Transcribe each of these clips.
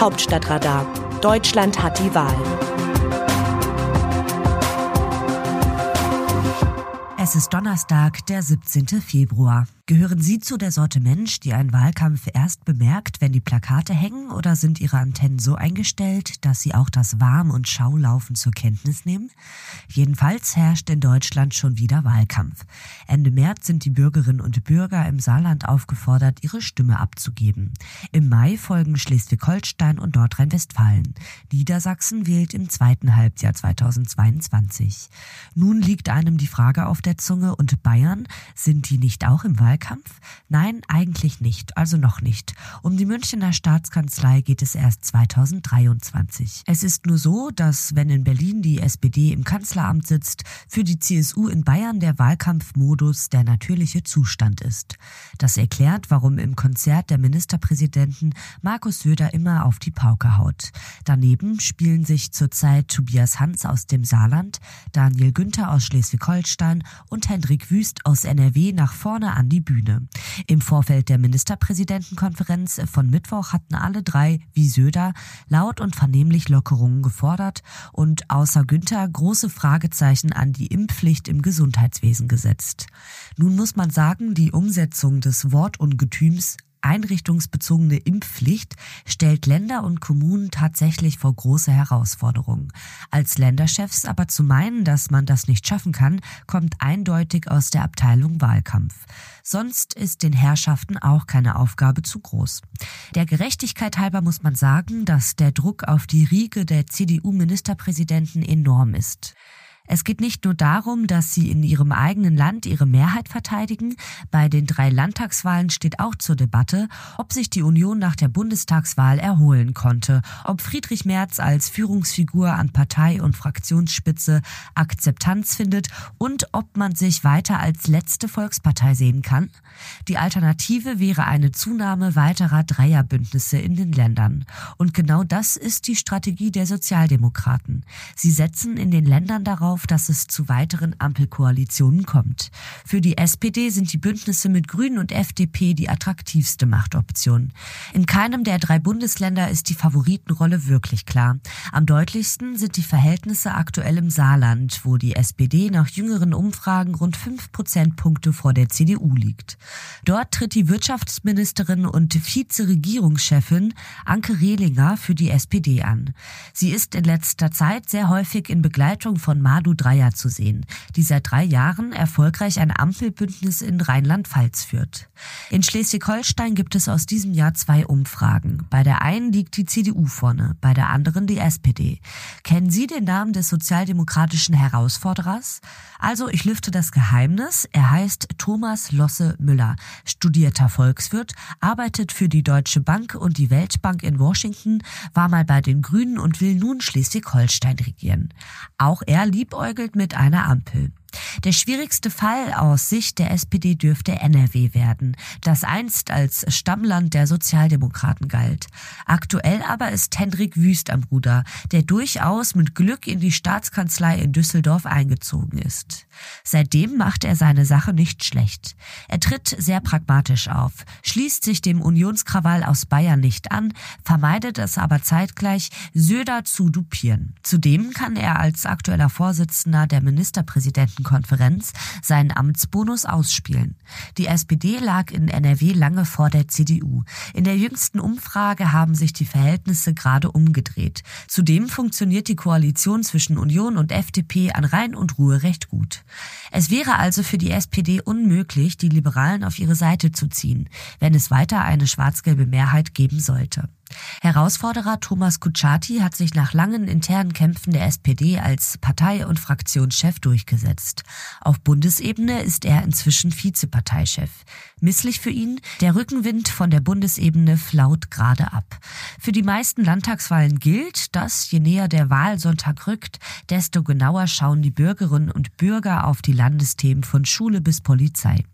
Hauptstadtradar. Deutschland hat die Wahl. Es ist Donnerstag, der 17. Februar. Gehören Sie zu der Sorte Mensch, die einen Wahlkampf erst bemerkt, wenn die Plakate hängen, oder sind Ihre Antennen so eingestellt, dass Sie auch das Warm- und Schaulaufen zur Kenntnis nehmen? Jedenfalls herrscht in Deutschland schon wieder Wahlkampf. Ende März sind die Bürgerinnen und Bürger im Saarland aufgefordert, ihre Stimme abzugeben. Im Mai folgen Schleswig-Holstein und Nordrhein-Westfalen. Niedersachsen wählt im zweiten Halbjahr 2022. Nun liegt einem die Frage auf der Zunge, und Bayern, sind die nicht auch im Wahlkampf? Wahlkampf? Nein, eigentlich nicht, also noch nicht. Um die Münchner Staatskanzlei geht es erst 2023. Es ist nur so, dass wenn in Berlin die SPD im Kanzleramt sitzt, für die CSU in Bayern der Wahlkampfmodus der natürliche Zustand ist. Das erklärt, warum im Konzert der Ministerpräsidenten Markus Söder immer auf die Pauke haut. Daneben spielen sich zurzeit Tobias Hans aus dem Saarland, Daniel Günther aus Schleswig-Holstein und Hendrik Wüst aus NRW nach vorne an die Bühne. Im Vorfeld der Ministerpräsidentenkonferenz von Mittwoch hatten alle drei, wie Söder, laut und vernehmlich Lockerungen gefordert und außer Günther große Fragezeichen an die Impfpflicht im Gesundheitswesen gesetzt. Nun muss man sagen, die Umsetzung des Wortungetüms einrichtungsbezogene Impfpflicht stellt Länder und Kommunen tatsächlich vor große Herausforderungen. Als Länderchefs aber zu meinen, dass man das nicht schaffen kann, kommt eindeutig aus der Abteilung Wahlkampf. Sonst ist den Herrschaften auch keine Aufgabe zu groß. Der Gerechtigkeit halber muss man sagen, dass der Druck auf die Riege der CDU-Ministerpräsidenten enorm ist. Es geht nicht nur darum, dass sie in ihrem eigenen Land ihre Mehrheit verteidigen. Bei den drei Landtagswahlen steht auch zur Debatte, ob sich die Union nach der Bundestagswahl erholen konnte, ob Friedrich Merz als Führungsfigur an Partei- und Fraktionsspitze Akzeptanz findet und ob man sich weiter als letzte Volkspartei sehen kann. Die Alternative wäre eine Zunahme weiterer Dreierbündnisse in den Ländern. Und genau das ist die Strategie der Sozialdemokraten. Sie setzen in den Ländern darauf, darauf, dass es zu weiteren Ampelkoalitionen kommt. Für die SPD sind die Bündnisse mit Grünen und FDP die attraktivste Machtoption. In keinem der drei Bundesländer ist die Favoritenrolle wirklich klar. Am deutlichsten sind die Verhältnisse aktuell im Saarland, wo die SPD nach jüngeren Umfragen rund fünf Prozentpunkte vor der CDU liegt. Dort tritt die Wirtschaftsministerin und Vizeregierungschefin Anke Rehlinger für die SPD an. Sie ist in letzter Zeit sehr häufig in Begleitung von Madu Nadu Dreier zu sehen, die seit drei Jahren erfolgreich ein Ampelbündnis in Rheinland-Pfalz führt. In Schleswig-Holstein gibt es aus diesem Jahr zwei Umfragen. Bei der einen liegt die CDU vorne, bei der anderen die SPD. Kennen Sie den Namen des sozialdemokratischen Herausforderers? Also, ich lüfte das Geheimnis. Er heißt Thomas Losse Müller, studierter Volkswirt, arbeitet für die Deutsche Bank und die Weltbank in Washington, war mal bei den Grünen und will nun Schleswig-Holstein regieren. Auch er liebäugelt liebäugelt mit einer Ampel. Der schwierigste Fall aus Sicht der SPD dürfte NRW werden, das einst als Stammland der Sozialdemokraten galt. Aktuell aber ist Hendrik Wüst am Ruder, der durchaus mit Glück in die Staatskanzlei in Düsseldorf eingezogen ist. Seitdem macht er seine Sache nicht schlecht. Er tritt sehr pragmatisch auf, schließt sich dem Unionskrawall aus Bayern nicht an, vermeidet es aber zeitgleich, Söder zu dupieren. Zudem kann er als aktueller Vorsitzender der Ministerpräsidenten Konferenz seinen Amtsbonus ausspielen. Die SPD lag in NRW lange vor der CDU. In der jüngsten Umfrage haben sich die Verhältnisse gerade umgedreht. Zudem funktioniert die Koalition zwischen Union und FDP an Rhein und Ruhe recht gut. Es wäre also für die SPD unmöglich, die Liberalen auf ihre Seite zu ziehen, wenn es weiter eine schwarz-gelbe Mehrheit geben sollte. Herausforderer Thomas Kutschaty hat sich nach langen internen Kämpfen der SPD als Partei- und Fraktionschef durchgesetzt. Auf Bundesebene ist er inzwischen Vizeparteichef. Misslich für ihn, der Rückenwind von der Bundesebene flaut gerade ab. Für die meisten Landtagswahlen gilt, dass je näher der Wahlsonntag rückt, desto genauer schauen die Bürgerinnen und Bürger auf die Landesthemen von Schule bis Polizei.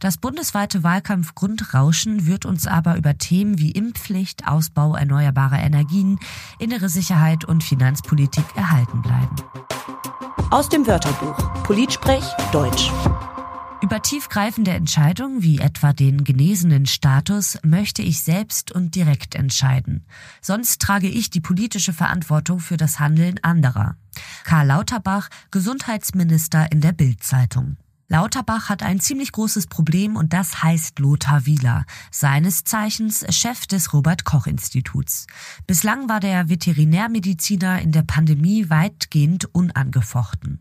Das bundesweite Wahlkampfgrundrauschen wird uns aber über Themen wie Impfpflicht, Ausbau erneuerbarer Energien, innere Sicherheit und Finanzpolitik erhalten bleiben. Aus dem Wörterbuch Politsprech Deutsch. Über tiefgreifende Entscheidungen wie etwa den genesenen Status möchte ich selbst und direkt entscheiden. Sonst trage ich die politische Verantwortung für das Handeln anderer. Karl Lauterbach, Gesundheitsminister in der Bildzeitung. Lauterbach hat ein ziemlich großes Problem und das heißt Lothar Wieler, seines Zeichens Chef des Robert Koch Instituts. Bislang war der Veterinärmediziner in der Pandemie weitgehend unangefochten.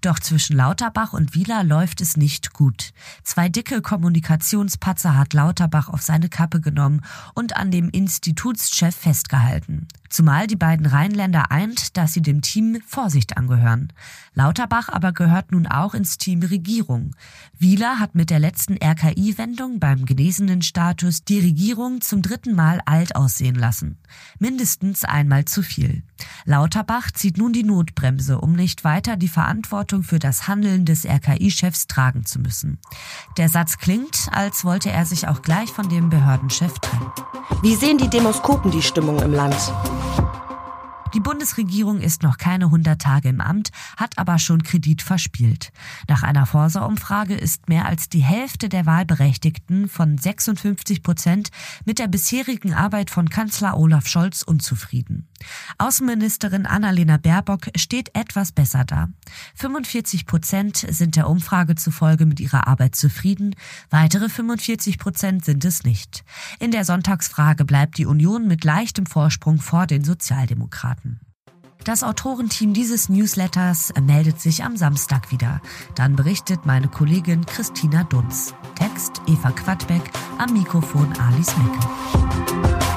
Doch zwischen Lauterbach und Wieler läuft es nicht gut. Zwei dicke Kommunikationspatzer hat Lauterbach auf seine Kappe genommen und an dem Institutschef festgehalten. Zumal die beiden Rheinländer eint, dass sie dem Team Vorsicht angehören. Lauterbach aber gehört nun auch ins Team Regierung. Wieler hat mit der letzten RKI-Wendung beim genesenen Status die Regierung zum dritten Mal alt aussehen lassen. Mindestens einmal zu viel. Lauterbach zieht nun die Notbremse, um nicht weiter die Verantwortung für das Handeln des RKI-Chefs tragen zu müssen. Der Satz klingt, als wollte er sich auch gleich von dem Behördenchef trennen. Wie sehen die Demoskopen die Stimmung im Land? Die Bundesregierung ist noch keine 100 Tage im Amt, hat aber schon Kredit verspielt. Nach einer Forsa-Umfrage ist mehr als die Hälfte der Wahlberechtigten von 56 Prozent mit der bisherigen Arbeit von Kanzler Olaf Scholz unzufrieden. Außenministerin Annalena Baerbock steht etwas besser da. 45 Prozent sind der Umfrage zufolge mit ihrer Arbeit zufrieden, weitere 45 Prozent sind es nicht. In der Sonntagsfrage bleibt die Union mit leichtem Vorsprung vor den Sozialdemokraten. Das Autorenteam dieses Newsletters meldet sich am Samstag wieder. Dann berichtet meine Kollegin Christina Dunz. Text Eva Quadbeck, am Mikrofon Alice Mecke.